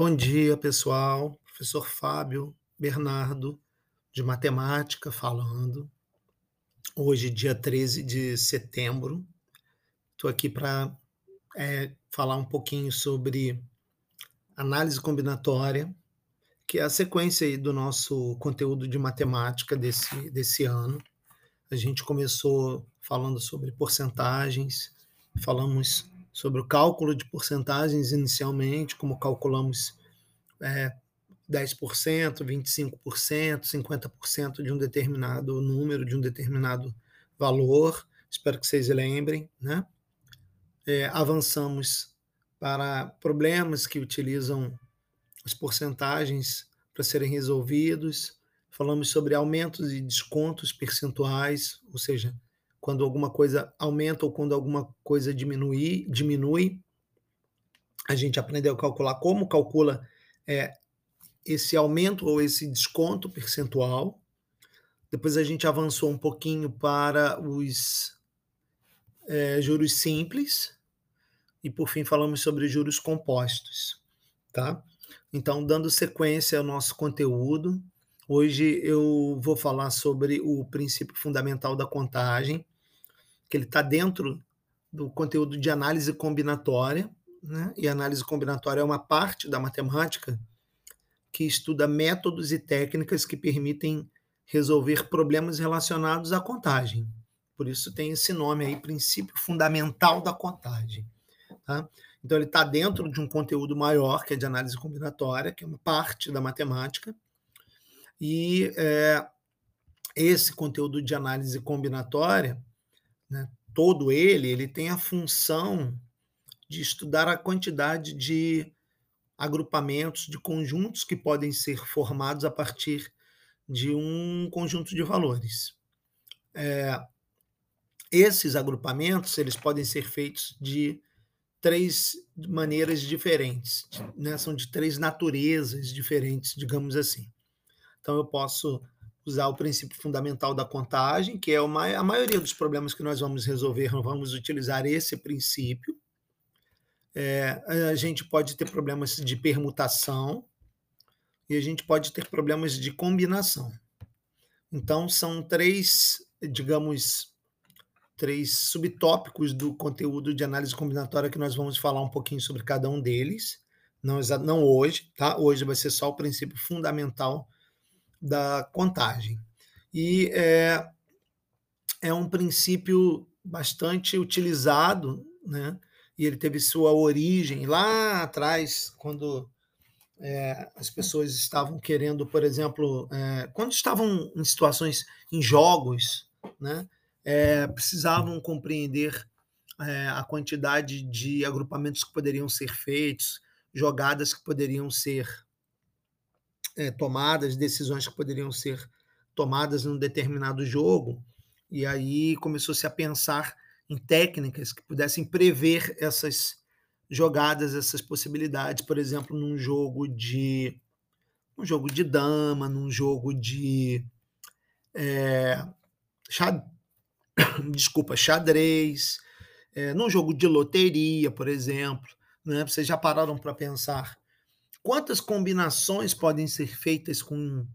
Bom dia, pessoal. Professor Fábio Bernardo, de matemática, falando. Hoje, dia 13 de setembro. Estou aqui para é, falar um pouquinho sobre análise combinatória, que é a sequência do nosso conteúdo de matemática desse, desse ano. A gente começou falando sobre porcentagens, falamos sobre o cálculo de porcentagens inicialmente, como calculamos é, 10%, 25%, 50% de um determinado número, de um determinado valor. Espero que vocês lembrem. Né? É, avançamos para problemas que utilizam as porcentagens para serem resolvidos. Falamos sobre aumentos e descontos percentuais, ou seja, quando alguma coisa aumenta ou quando alguma coisa diminui, diminui. A gente aprendeu a calcular como calcula é, esse aumento ou esse desconto percentual. Depois a gente avançou um pouquinho para os é, juros simples e por fim falamos sobre juros compostos, tá? Então, dando sequência ao nosso conteúdo, hoje eu vou falar sobre o princípio fundamental da contagem, que ele está dentro do conteúdo de análise combinatória, né? e análise combinatória é uma parte da matemática que estuda métodos e técnicas que permitem resolver problemas relacionados à contagem. Por isso tem esse nome aí, princípio fundamental da contagem. Tá? Então ele está dentro de um conteúdo maior, que é de análise combinatória, que é uma parte da matemática, e é, esse conteúdo de análise combinatória né, todo ele, ele tem a função de estudar a quantidade de agrupamentos, de conjuntos que podem ser formados a partir de um conjunto de valores. É, esses agrupamentos eles podem ser feitos de três maneiras diferentes, né? são de três naturezas diferentes, digamos assim. Então eu posso usar o princípio fundamental da contagem, que é uma, a maioria dos problemas que nós vamos resolver, vamos utilizar esse princípio. É, a gente pode ter problemas de permutação e a gente pode ter problemas de combinação. Então, são três, digamos, três subtópicos do conteúdo de análise combinatória que nós vamos falar um pouquinho sobre cada um deles. Não, não hoje, tá? Hoje vai ser só o princípio fundamental da contagem. E é, é um princípio bastante utilizado, né? e ele teve sua origem lá atrás, quando é, as pessoas estavam querendo, por exemplo, é, quando estavam em situações, em jogos, né, é, precisavam compreender é, a quantidade de agrupamentos que poderiam ser feitos, jogadas que poderiam ser é, tomadas, decisões que poderiam ser tomadas num determinado jogo, e aí começou-se a pensar em técnicas que pudessem prever essas jogadas, essas possibilidades, por exemplo, num jogo de um jogo de dama, num jogo de é, xad... desculpa, xadrez, é, num jogo de loteria, por exemplo. Né? Vocês já pararam para pensar Quantas combinações podem ser feitas com,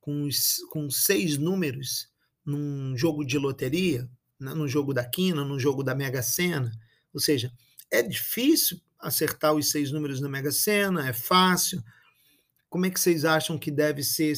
com, com seis números num jogo de loteria, né? no jogo da quina, no jogo da Mega Sena? Ou seja, é difícil acertar os seis números na Mega Sena, é fácil. Como é que vocês acham que deve ser,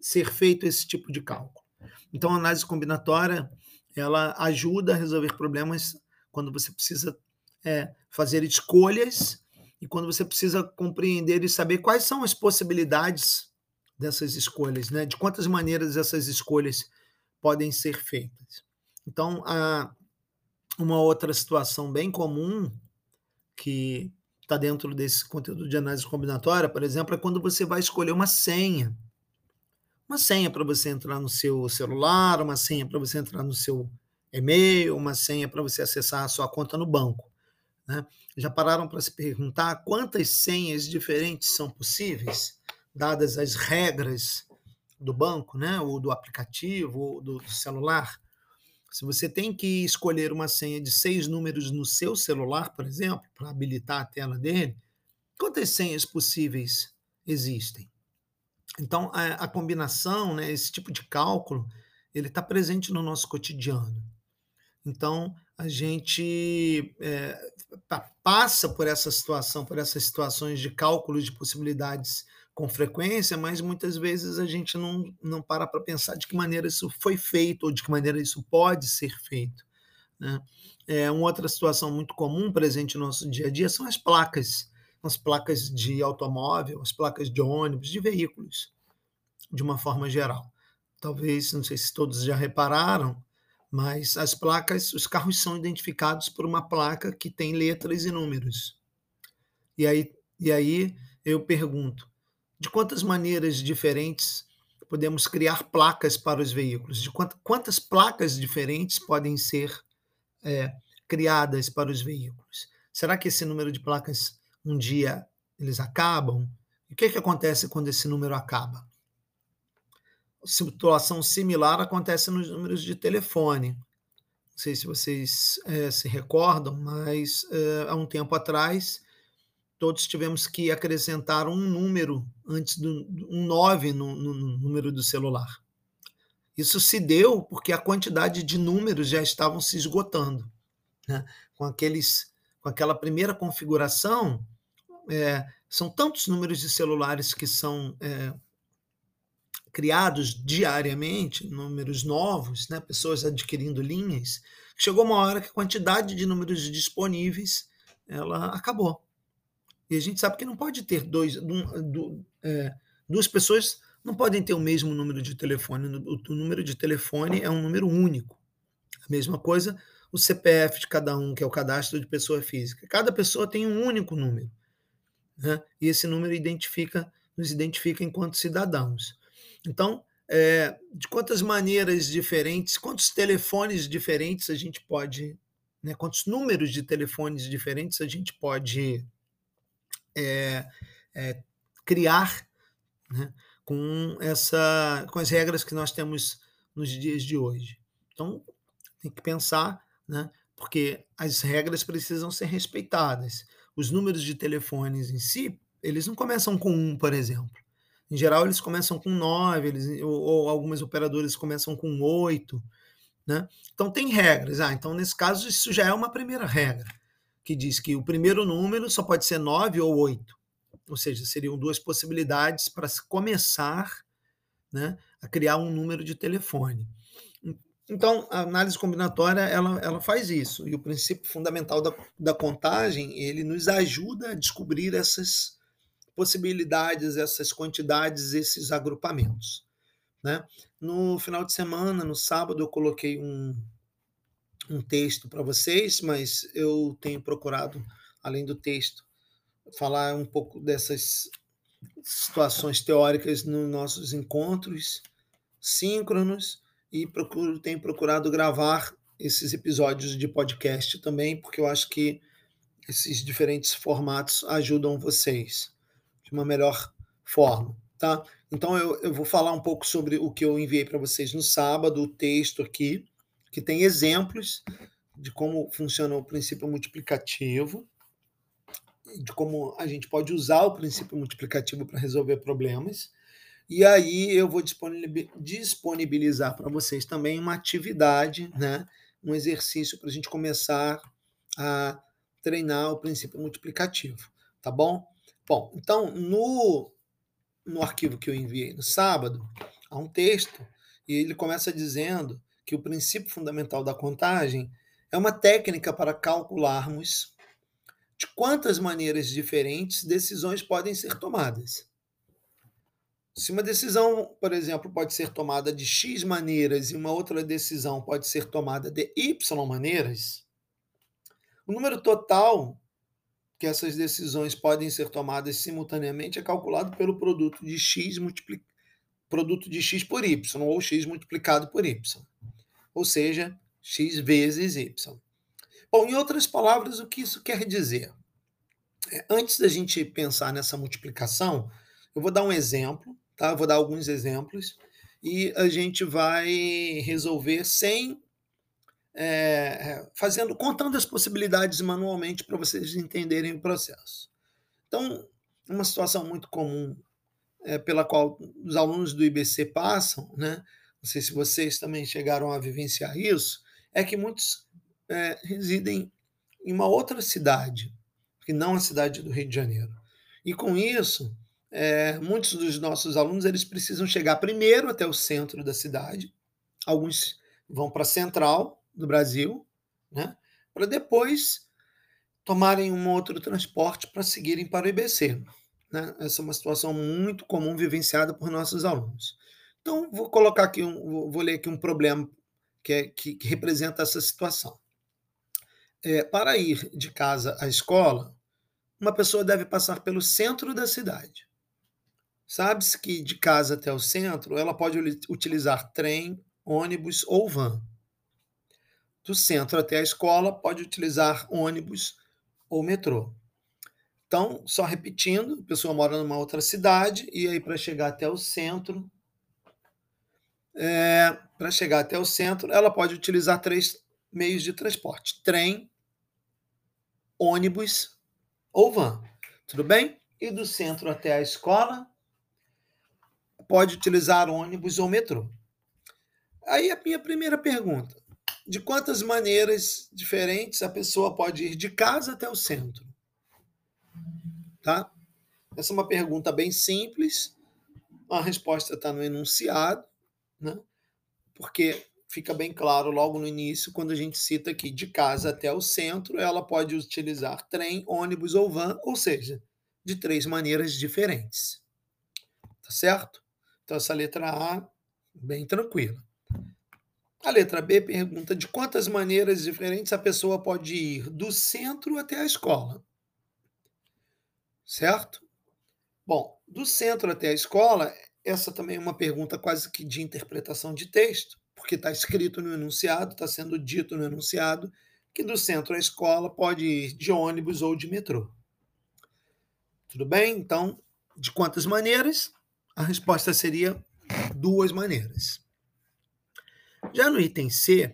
ser feito esse tipo de cálculo? Então, a análise combinatória ela ajuda a resolver problemas quando você precisa é, fazer escolhas e quando você precisa compreender e saber quais são as possibilidades dessas escolhas, né? de quantas maneiras essas escolhas podem ser feitas. Então, uma outra situação bem comum que está dentro desse conteúdo de análise combinatória, por exemplo, é quando você vai escolher uma senha. Uma senha para você entrar no seu celular, uma senha para você entrar no seu e-mail, uma senha para você acessar a sua conta no banco. Né? Já pararam para se perguntar quantas senhas diferentes são possíveis, dadas as regras do banco, né? ou do aplicativo, ou do celular? Se você tem que escolher uma senha de seis números no seu celular, por exemplo, para habilitar a tela dele, Quantas senhas possíveis existem? Então, a, a combinação, né, esse tipo de cálculo, ele está presente no nosso cotidiano. Então, a gente é, passa por essa situação, por essas situações de cálculos de possibilidades com frequência, mas muitas vezes a gente não, não para para pensar de que maneira isso foi feito ou de que maneira isso pode ser feito. Né? É, uma outra situação muito comum presente no nosso dia a dia são as placas, as placas de automóvel, as placas de ônibus, de veículos, de uma forma geral. Talvez, não sei se todos já repararam, mas as placas, os carros são identificados por uma placa que tem letras e números. E aí, e aí eu pergunto, de quantas maneiras diferentes podemos criar placas para os veículos? De quantas placas diferentes podem ser é, criadas para os veículos? Será que esse número de placas um dia eles acabam? E o que, que acontece quando esse número acaba? Situação similar acontece nos números de telefone. Não sei se vocês é, se recordam, mas é, há um tempo atrás todos tivemos que acrescentar um número antes do um 9 no, no, no número do celular. Isso se deu porque a quantidade de números já estavam se esgotando. Né? Com, aqueles, com aquela primeira configuração, é, são tantos números de celulares que são é, criados diariamente, números novos, né? pessoas adquirindo linhas, chegou uma hora que a quantidade de números disponíveis ela acabou. E a gente sabe que não pode ter dois, é, duas pessoas não podem ter o mesmo número de telefone. O, número de telefone é um número único. A mesma coisa o CPF de cada um, que é o cadastro de pessoa física. Cada pessoa tem um único número. Né? E esse número identifica, nos identifica enquanto cidadãos. Então, é, de quantas maneiras diferentes, quantos telefones diferentes a gente pode, né, quantos números de telefones diferentes a gente pode é, é, criar né, com, essa, com as regras que nós temos nos dias de hoje. Então, tem que pensar, né, porque as regras precisam ser respeitadas. Os números de telefones em si, eles não começam com um, por exemplo. Em geral, eles começam com nove, eles, ou, ou algumas operadoras começam com oito. Né? Então, tem regras. Ah, então, nesse caso, isso já é uma primeira regra que diz que o primeiro número só pode ser 9 ou 8. Ou seja, seriam duas possibilidades para começar né, a criar um número de telefone. Então, a análise combinatória ela, ela faz isso. E o princípio fundamental da, da contagem ele nos ajuda a descobrir essas possibilidades, essas quantidades, esses agrupamentos. Né? No final de semana, no sábado, eu coloquei um, um texto para vocês, mas eu tenho procurado, além do texto, falar um pouco dessas situações teóricas nos nossos encontros síncronos e procuro, tenho procurado gravar esses episódios de podcast também, porque eu acho que esses diferentes formatos ajudam vocês uma melhor forma, tá? Então eu, eu vou falar um pouco sobre o que eu enviei para vocês no sábado, o texto aqui, que tem exemplos de como funciona o princípio multiplicativo, de como a gente pode usar o princípio multiplicativo para resolver problemas. E aí eu vou disponibilizar para vocês também uma atividade, né? um exercício para a gente começar a treinar o princípio multiplicativo, tá bom? Bom, então no, no arquivo que eu enviei no sábado, há um texto e ele começa dizendo que o princípio fundamental da contagem é uma técnica para calcularmos de quantas maneiras diferentes decisões podem ser tomadas. Se uma decisão, por exemplo, pode ser tomada de X maneiras e uma outra decisão pode ser tomada de Y maneiras, o número total que essas decisões podem ser tomadas simultaneamente é calculado pelo produto de X multiplicado produto de x por y, ou x multiplicado por y ou seja, x vezes y. Bom, em outras palavras, o que isso quer dizer? É, antes da gente pensar nessa multiplicação, eu vou dar um exemplo, tá? Eu vou dar alguns exemplos e a gente vai resolver sem é, é fazendo, contando as possibilidades manualmente para vocês entenderem o processo. Então, uma situação muito comum é, pela qual os alunos do IBC passam, né? não sei se vocês também chegaram a vivenciar isso, é que muitos é, residem em uma outra cidade, que não a cidade do Rio de Janeiro. E com isso, é, muitos dos nossos alunos eles precisam chegar primeiro até o centro da cidade, alguns vão para a central do Brasil, né, para depois tomarem um outro transporte para seguirem para o IBC. Né? Essa é uma situação muito comum vivenciada por nossos alunos. Então, vou colocar aqui, um, vou ler aqui um problema que, é, que, que representa essa situação. É, para ir de casa à escola, uma pessoa deve passar pelo centro da cidade. Sabe-se que de casa até o centro, ela pode utilizar trem, ônibus ou van. Do centro até a escola, pode utilizar ônibus ou metrô. Então, só repetindo, a pessoa mora numa outra cidade e aí para chegar até o centro, é, para chegar até o centro, ela pode utilizar três meios de transporte: trem, ônibus ou van. Tudo bem? E do centro até a escola, pode utilizar ônibus ou metrô. Aí a minha primeira pergunta: de quantas maneiras diferentes a pessoa pode ir de casa até o centro? Tá? Essa é uma pergunta bem simples. A resposta está no enunciado, né? porque fica bem claro logo no início, quando a gente cita aqui de casa até o centro, ela pode utilizar trem, ônibus ou van, ou seja, de três maneiras diferentes. Tá certo? Então, essa letra A, bem tranquila. A letra B pergunta de quantas maneiras diferentes a pessoa pode ir do centro até a escola. Certo? Bom, do centro até a escola, essa também é uma pergunta quase que de interpretação de texto, porque está escrito no enunciado, está sendo dito no enunciado, que do centro à escola pode ir de ônibus ou de metrô. Tudo bem? Então, de quantas maneiras? A resposta seria duas maneiras. Já no item C,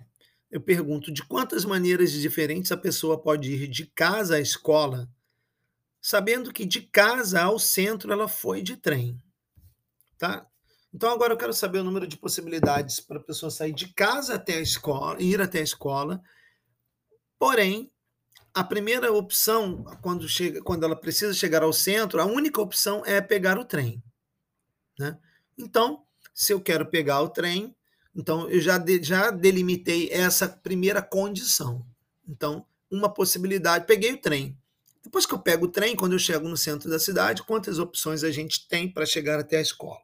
eu pergunto de quantas maneiras diferentes a pessoa pode ir de casa à escola, sabendo que de casa ao centro ela foi de trem. Tá? Então agora eu quero saber o número de possibilidades para a pessoa sair de casa até a escola, ir até a escola. Porém, a primeira opção, quando, chega, quando ela precisa chegar ao centro, a única opção é pegar o trem. Né? Então, se eu quero pegar o trem, então eu já, de, já delimitei essa primeira condição. Então, uma possibilidade, peguei o trem. Depois que eu pego o trem, quando eu chego no centro da cidade, quantas opções a gente tem para chegar até a escola?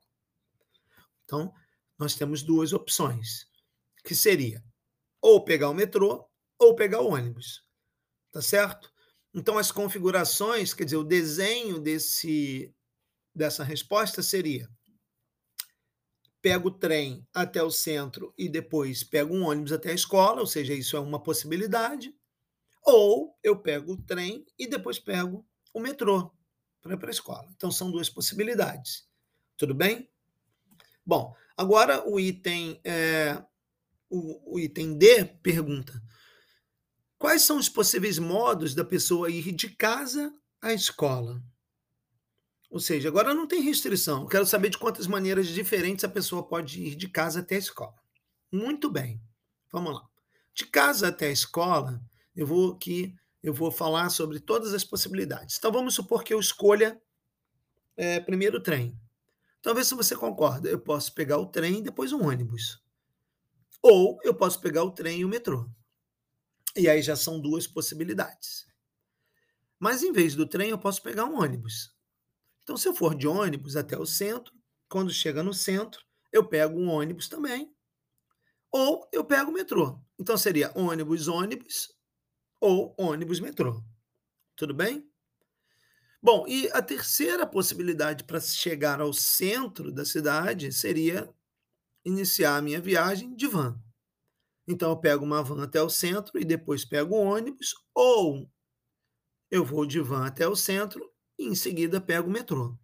Então, nós temos duas opções, que seria ou pegar o metrô ou pegar o ônibus. Tá certo? Então, as configurações, quer dizer, o desenho desse, dessa resposta seria pego o trem até o centro e depois pego um ônibus até a escola, ou seja, isso é uma possibilidade. Ou eu pego o trem e depois pego o metrô para ir para a escola. Então são duas possibilidades. Tudo bem? Bom, agora o item, é, o, o item D pergunta: quais são os possíveis modos da pessoa ir de casa à escola? Ou seja, agora não tem restrição. Eu quero saber de quantas maneiras diferentes a pessoa pode ir de casa até a escola. Muito bem. Vamos lá. De casa até a escola, eu vou aqui, eu vou falar sobre todas as possibilidades. Então vamos supor que eu escolha é, primeiro o trem. Vê se você concorda. Eu posso pegar o trem e depois um ônibus. Ou eu posso pegar o trem e o metrô. E aí já são duas possibilidades. Mas em vez do trem, eu posso pegar um ônibus. Então, se eu for de ônibus até o centro, quando chega no centro, eu pego um ônibus também, ou eu pego o metrô. Então, seria ônibus, ônibus, ou ônibus, metrô. Tudo bem? Bom, e a terceira possibilidade para chegar ao centro da cidade seria iniciar a minha viagem de van. Então, eu pego uma van até o centro e depois pego o ônibus, ou eu vou de van até o centro e em seguida pego o metrô.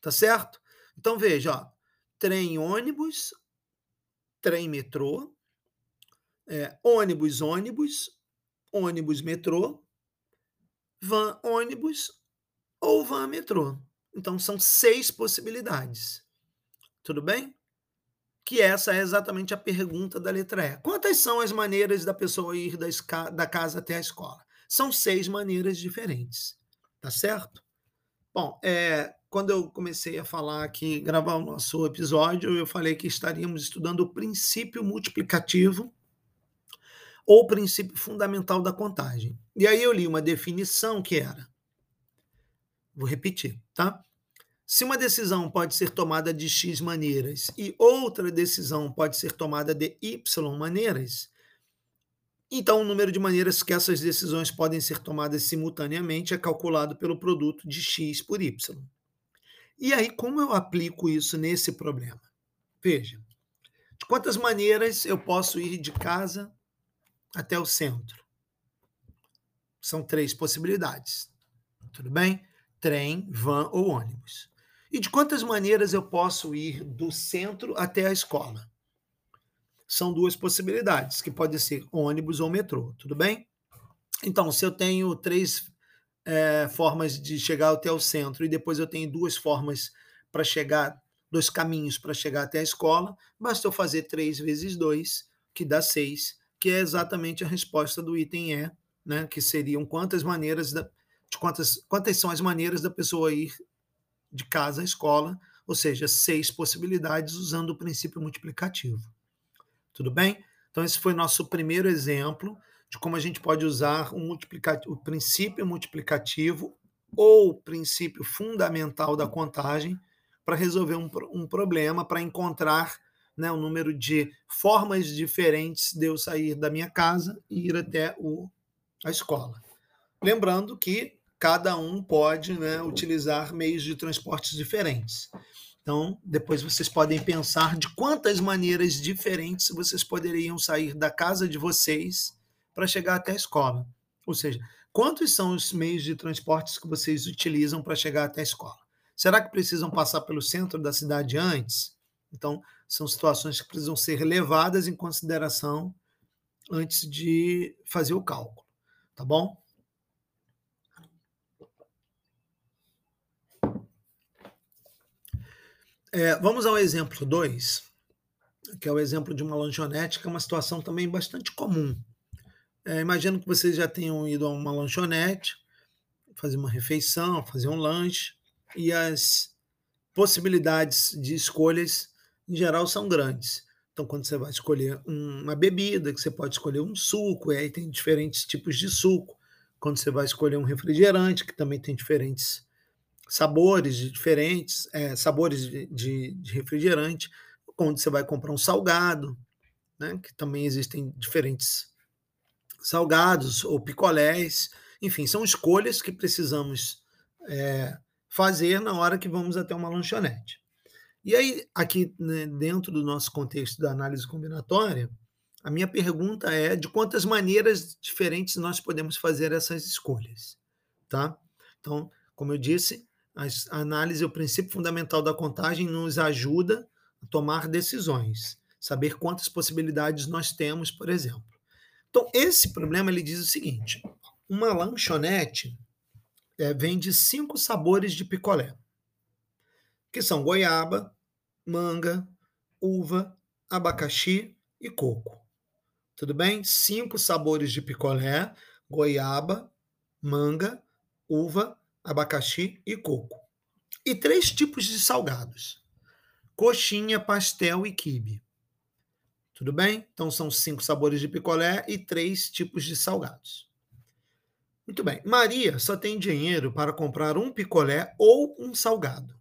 Tá certo? Então veja, ó, trem ônibus, trem metrô, é, ônibus ônibus, ônibus metrô, van ônibus ou van metrô. Então são seis possibilidades. Tudo bem? Que essa é exatamente a pergunta da letra E. Quantas são as maneiras da pessoa ir da, da casa até a escola? São seis maneiras diferentes. Tá certo? Bom, é, quando eu comecei a falar aqui, gravar o nosso episódio, eu falei que estaríamos estudando o princípio multiplicativo ou princípio fundamental da contagem. E aí eu li uma definição que era, vou repetir, tá? Se uma decisão pode ser tomada de X maneiras e outra decisão pode ser tomada de Y maneiras, então, o número de maneiras que essas decisões podem ser tomadas simultaneamente é calculado pelo produto de x por y. E aí, como eu aplico isso nesse problema? Veja, de quantas maneiras eu posso ir de casa até o centro? São três possibilidades. Tudo bem? Trem, van ou ônibus. E de quantas maneiras eu posso ir do centro até a escola? São duas possibilidades, que pode ser ônibus ou metrô, tudo bem? Então, se eu tenho três é, formas de chegar até o centro e depois eu tenho duas formas para chegar, dois caminhos para chegar até a escola, basta eu fazer três vezes dois, que dá seis, que é exatamente a resposta do item E, né? que seriam quantas maneiras da, de quantas, quantas são as maneiras da pessoa ir de casa à escola, ou seja, seis possibilidades usando o princípio multiplicativo. Tudo bem? Então, esse foi nosso primeiro exemplo de como a gente pode usar o, o princípio multiplicativo ou princípio fundamental da contagem para resolver um, um problema, para encontrar né, o número de formas diferentes de eu sair da minha casa e ir até o, a escola. Lembrando que cada um pode né, utilizar meios de transportes diferentes. Então, depois vocês podem pensar de quantas maneiras diferentes vocês poderiam sair da casa de vocês para chegar até a escola. Ou seja, quantos são os meios de transportes que vocês utilizam para chegar até a escola? Será que precisam passar pelo centro da cidade antes? Então, são situações que precisam ser levadas em consideração antes de fazer o cálculo, tá bom? É, vamos ao exemplo 2, que é o exemplo de uma lanchonete, que é uma situação também bastante comum. É, imagino que vocês já tenham ido a uma lanchonete, fazer uma refeição, fazer um lanche, e as possibilidades de escolhas, em geral, são grandes. Então, quando você vai escolher uma bebida, que você pode escolher um suco, e aí tem diferentes tipos de suco. Quando você vai escolher um refrigerante, que também tem diferentes sabores diferentes, é, sabores de, de, de, refrigerante, onde você vai comprar um salgado, né, que também existem diferentes salgados ou picolés, enfim, são escolhas que precisamos é, fazer na hora que vamos até uma lanchonete. E aí, aqui né, dentro do nosso contexto da análise combinatória, a minha pergunta é de quantas maneiras diferentes nós podemos fazer essas escolhas, tá? Então, como eu disse, a análise, o princípio fundamental da contagem, nos ajuda a tomar decisões, saber quantas possibilidades nós temos, por exemplo. Então, esse problema ele diz o seguinte: uma lanchonete é, vende cinco sabores de picolé, que são goiaba, manga, uva, abacaxi e coco. Tudo bem? Cinco sabores de picolé: goiaba, manga, uva, abacaxi e coco. E três tipos de salgados: coxinha, pastel e quibe. Tudo bem? Então são cinco sabores de picolé e três tipos de salgados. Muito bem. Maria só tem dinheiro para comprar um picolé ou um salgado.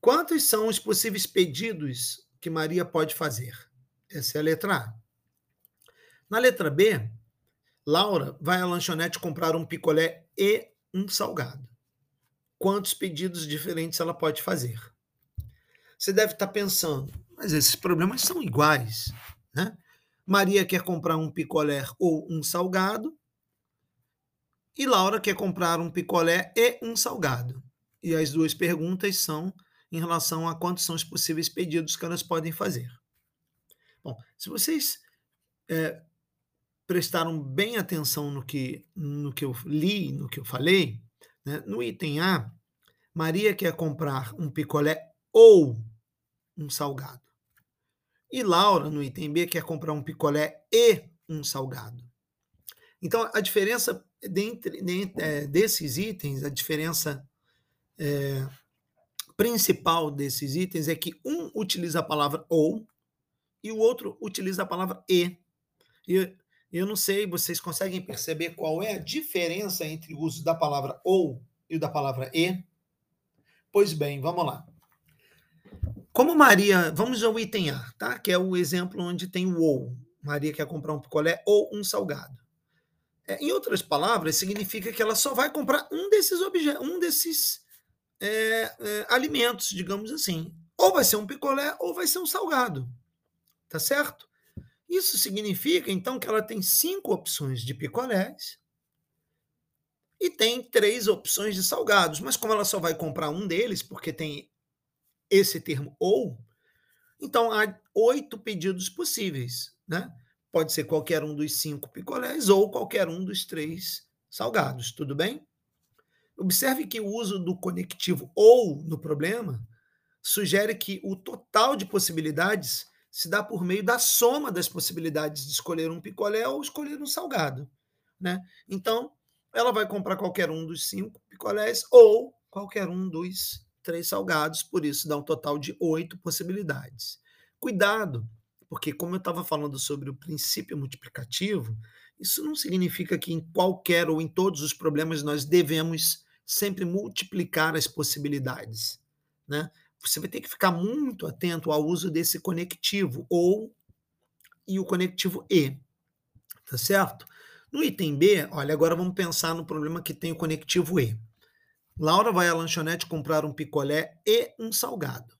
Quantos são os possíveis pedidos que Maria pode fazer? Essa é a letra A. Na letra B, Laura vai à lanchonete comprar um picolé e um salgado. Quantos pedidos diferentes ela pode fazer? Você deve estar pensando, mas esses problemas são iguais, né? Maria quer comprar um picolé ou um salgado, e Laura quer comprar um picolé e um salgado. E as duas perguntas são em relação a quantos são os possíveis pedidos que elas podem fazer. Bom, se vocês é, prestaram bem atenção no que, no que eu li, no que eu falei, Né? No item A, Maria quer comprar um picolé ou um salgado. E Laura, no item B, quer comprar um picolé e um salgado. Então, a diferença dentre, dentre é, desses itens, a diferença é, principal desses itens é que um utiliza a palavra ou e o outro utiliza a palavra e. E eu não sei, vocês conseguem perceber qual é a diferença entre o uso da palavra ou e o da palavra e? Pois bem, vamos lá. Como Maria, vamos ao item A, tá? Que é o exemplo onde tem o ou. Maria quer comprar um picolé ou um salgado. É, em outras palavras, significa que ela só vai comprar um desses objetos, um desses é, é, alimentos, digamos assim. Ou vai ser um picolé ou vai ser um salgado. Tá certo? Isso significa, então, que ela tem cinco opções de picolés e tem três opções de salgados. Mas como ela só vai comprar um deles, porque tem esse termo ou, então há oito pedidos possíveis, né? Pode ser qualquer um dos cinco picolés ou qualquer um dos três salgados, tudo bem? Observe que o uso do conectivo ou no problema sugere que o total de possibilidades se dá por meio da soma das possibilidades de escolher um picolé ou escolher um salgado. Né? Então, ela vai comprar qualquer um dos cinco picolés ou qualquer um dos três salgados, por isso dá um total de oito possibilidades. Cuidado, porque, como eu estava falando sobre o princípio multiplicativo, isso não significa que em qualquer ou em todos os problemas nós devemos sempre multiplicar as possibilidades. Né? Você vai ter que ficar muito atento ao uso desse conectivo ou e o conectivo e. Tá certo? No item B, olha, agora vamos pensar no problema que tem o conectivo e. Laura vai à lanchonete comprar um picolé e um salgado.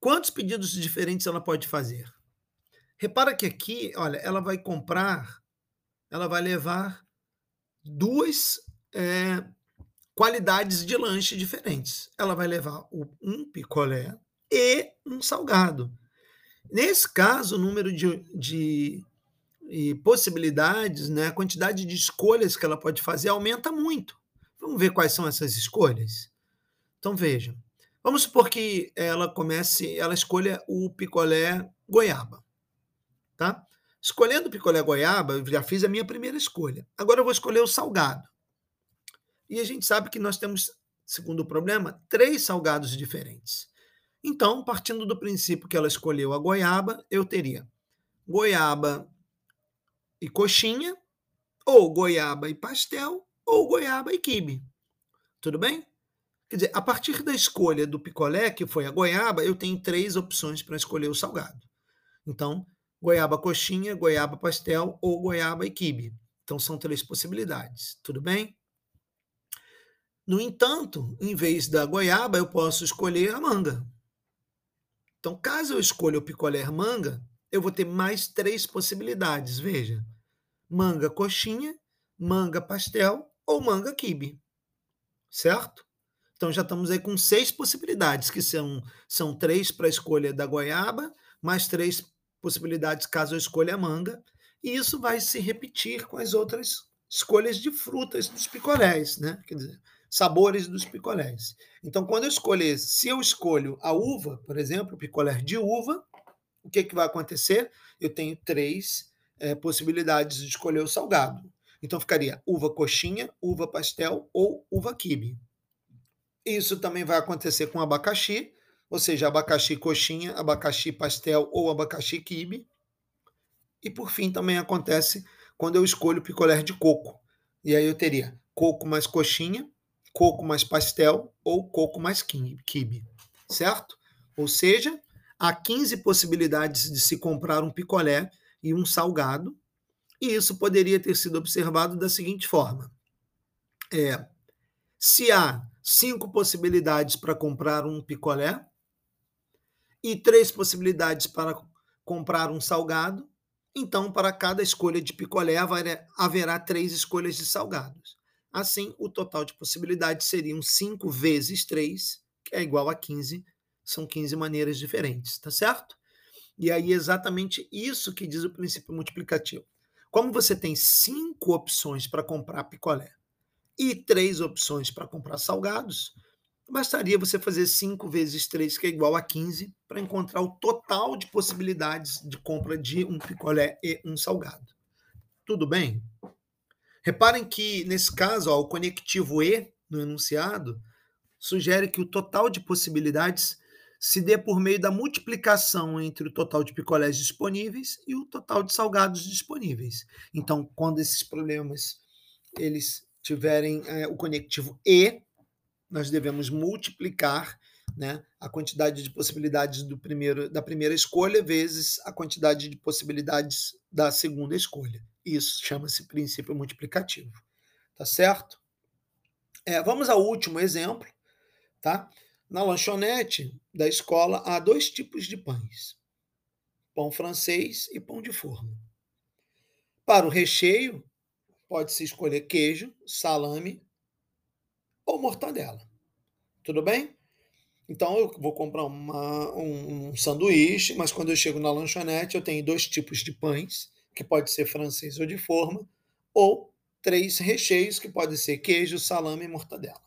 Quantos pedidos diferentes ela pode fazer? Repara que aqui, olha, ela vai comprar, ela vai levar duas é, qualidades de lanche diferentes. Ela vai levar um picolé e um salgado. Nesse caso, o número de, de possibilidades, né, a quantidade de escolhas que ela pode fazer aumenta muito. Vamos ver quais são essas escolhas? Então, veja. Vamos supor que ela comece, ela escolha o picolé goiaba, tá? Escolhendo o picolé goiaba, eu já fiz a minha primeira escolha. Agora eu vou escolher o salgado. E a gente sabe que nós temos, segundo o problema, três salgados diferentes. Então, partindo do princípio que ela escolheu a goiaba, eu teria goiaba e coxinha, ou goiaba e pastel, ou goiaba e quibe. Tudo bem? Quer dizer, a partir da escolha do picolé, que foi a goiaba, eu tenho três opções para escolher o salgado. Então, goiaba coxinha, goiaba pastel ou goiaba e quibe. Então, são três possibilidades. Tudo bem? No entanto, em vez da goiaba, eu posso escolher a manga. Então, caso eu escolha o picolé manga, eu vou ter mais três possibilidades. Veja: manga coxinha, manga pastel ou manga quibe. Certo? Então já estamos aí com seis possibilidades, que são, são três para a escolha da goiaba, mais três possibilidades caso eu escolha a manga, e isso vai se repetir com as outras escolhas de frutas dos picolés, né? Quer dizer, sabores dos picolés. Então, quando eu escolher, se eu escolho a uva, por exemplo, picolé de uva, o que, que vai acontecer? Eu tenho três é, possibilidades de escolher o salgado. Então ficaria uva coxinha, uva pastel ou uva quibe. Isso também vai acontecer com abacaxi, ou seja, abacaxi coxinha, abacaxi pastel ou abacaxi quibe. E por fim também acontece quando eu escolho picolé de coco. E aí eu teria coco mais coxinha, coco mais pastel ou coco mais quibe, certo? Ou seja, há 15 possibilidades de se comprar um picolé e um salgado, e isso poderia ter sido observado da seguinte forma: é, se há cinco possibilidades para comprar um picolé e três possibilidades para comprar um salgado, então para cada escolha de picolé haverá três escolhas de salgados. Assim, o total de possibilidades seriam 5 vezes 3, que é igual a 15 são 15 maneiras diferentes, tá certo? E aí exatamente isso que diz o princípio multiplicativo. Como você tem cinco opções para comprar picolé e três opções para comprar salgados, bastaria você fazer 5 vezes 3, que é igual a 15, para encontrar o total de possibilidades de compra de um picolé e um salgado. Tudo bem? Reparem que, nesse caso, ó, o conectivo E no enunciado sugere que o total de possibilidades se dê por meio da multiplicação entre o total de picolés disponíveis e o total de salgados disponíveis. Então, quando esses problemas eles tiverem é, o conectivo E, nós devemos multiplicar né, a quantidade de possibilidades do primeiro, da primeira escolha vezes a quantidade de possibilidades da segunda escolha. Isso chama-se princípio multiplicativo. Tá certo? É, vamos ao último exemplo. Tá? Na lanchonete da escola há dois tipos de pães: pão francês e pão de forma. Para o recheio, pode-se escolher queijo, salame ou mortadela. Tudo bem? Então eu vou comprar uma, um, um sanduíche, mas quando eu chego na lanchonete eu tenho dois tipos de pães, que pode ser francês ou de forma, ou três recheios, que pode ser queijo, salame e mortadela.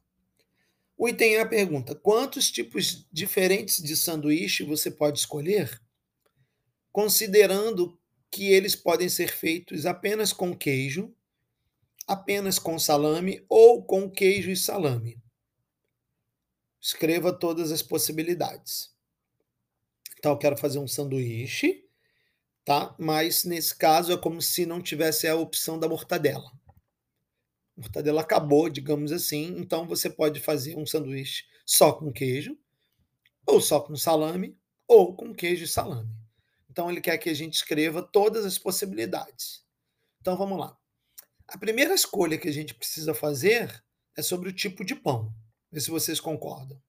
O item A pergunta: quantos tipos diferentes de sanduíche você pode escolher? Considerando que eles podem ser feitos apenas com queijo, apenas com salame ou com queijo e salame. Escreva todas as possibilidades. Então, eu quero fazer um sanduíche, tá? Mas nesse caso é como se não tivesse a opção da mortadela. A mortadela acabou, digamos assim, então você pode fazer um sanduíche só com queijo, ou só com salame, ou com queijo e salame. Então ele quer que a gente escreva todas as possibilidades. Então vamos lá. A primeira escolha que a gente precisa fazer é sobre o tipo de pão. Vê se vocês concordam.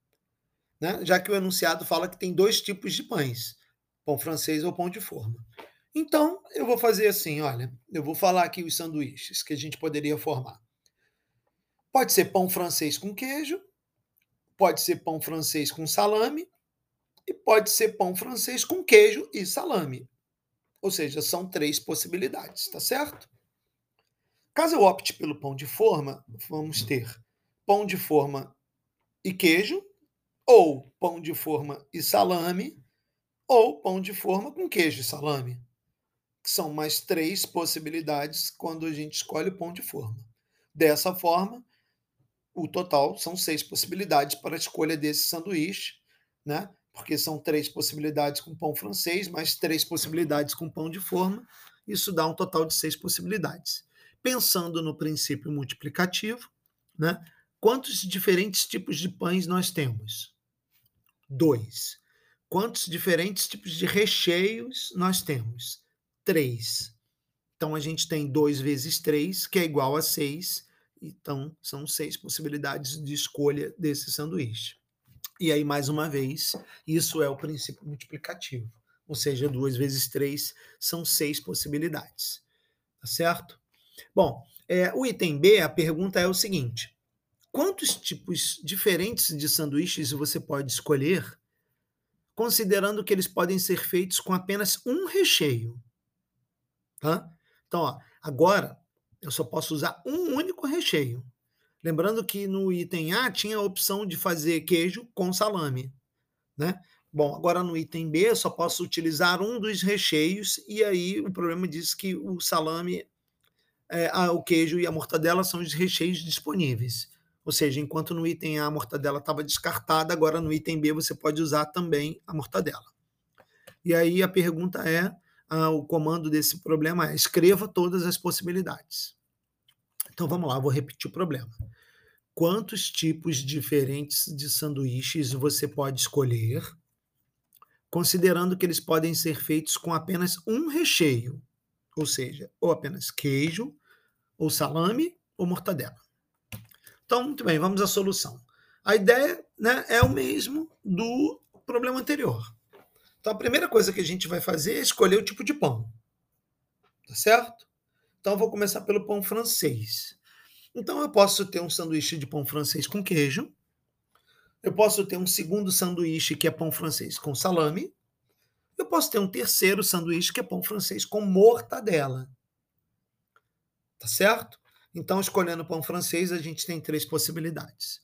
Né? Já que o enunciado fala que tem dois tipos de pães: pão francês ou pão de forma. Então, eu vou fazer assim: olha, eu vou falar aqui os sanduíches que a gente poderia formar. Pode ser pão francês com queijo, pode ser pão francês com salame, e pode ser pão francês com queijo e salame. Ou seja, são três possibilidades, tá certo? Caso eu opte pelo pão de forma, vamos ter pão de forma e queijo, ou pão de forma e salame, ou pão de forma com queijo e salame. São mais três possibilidades quando a gente escolhe o pão de forma. Dessa forma, o total são seis possibilidades para a escolha desse sanduíche, né? Porque são três possibilidades com pão francês, mais três possibilidades com pão de forma. Isso dá um total de seis possibilidades pensando no princípio multiplicativo, né? Quantos diferentes tipos de pães nós temos? Dois. Quantos diferentes tipos de recheios nós temos? Três. Então a gente tem 2 vezes 3, que é igual a 6. Então são seis possibilidades de escolha desse sanduíche. E aí, mais uma vez, isso é o princípio multiplicativo. Ou seja, 2 vezes 3 são seis possibilidades. Tá certo? Bom, é, o item B, a pergunta é o seguinte: quantos tipos diferentes de sanduíches você pode escolher, considerando que eles podem ser feitos com apenas um recheio? Tá? Então, ó, agora eu só posso usar um único recheio. Lembrando que no item A tinha a opção de fazer queijo com salame, né? Bom, agora no item B eu só posso utilizar um dos recheios e aí o problema diz que o salame é, a, o queijo e a mortadela são os recheios disponíveis. Ou seja, enquanto no item A a mortadela estava descartada, agora no item B você pode usar também a mortadela. E aí a pergunta é, o comando desse problema é escreva todas as possibilidades. Então vamos lá, vou repetir o problema. Quantos tipos diferentes de sanduíches você pode escolher, considerando que eles podem ser feitos com apenas um recheio, ou seja, ou apenas queijo, ou salame ou mortadela. Então, muito bem, vamos à solução. A ideia né, é o mesmo do problema anterior. Então, a primeira coisa que a gente vai fazer é escolher o tipo de pão. Tá certo? Então, eu vou começar pelo pão francês. Então, eu posso ter um sanduíche de pão francês com queijo. Eu posso ter um segundo sanduíche que é pão francês com salame. Eu posso ter um terceiro sanduíche que é pão francês com mortadela. Tá certo? Então, escolhendo pão francês, a gente tem 3 possibilidades.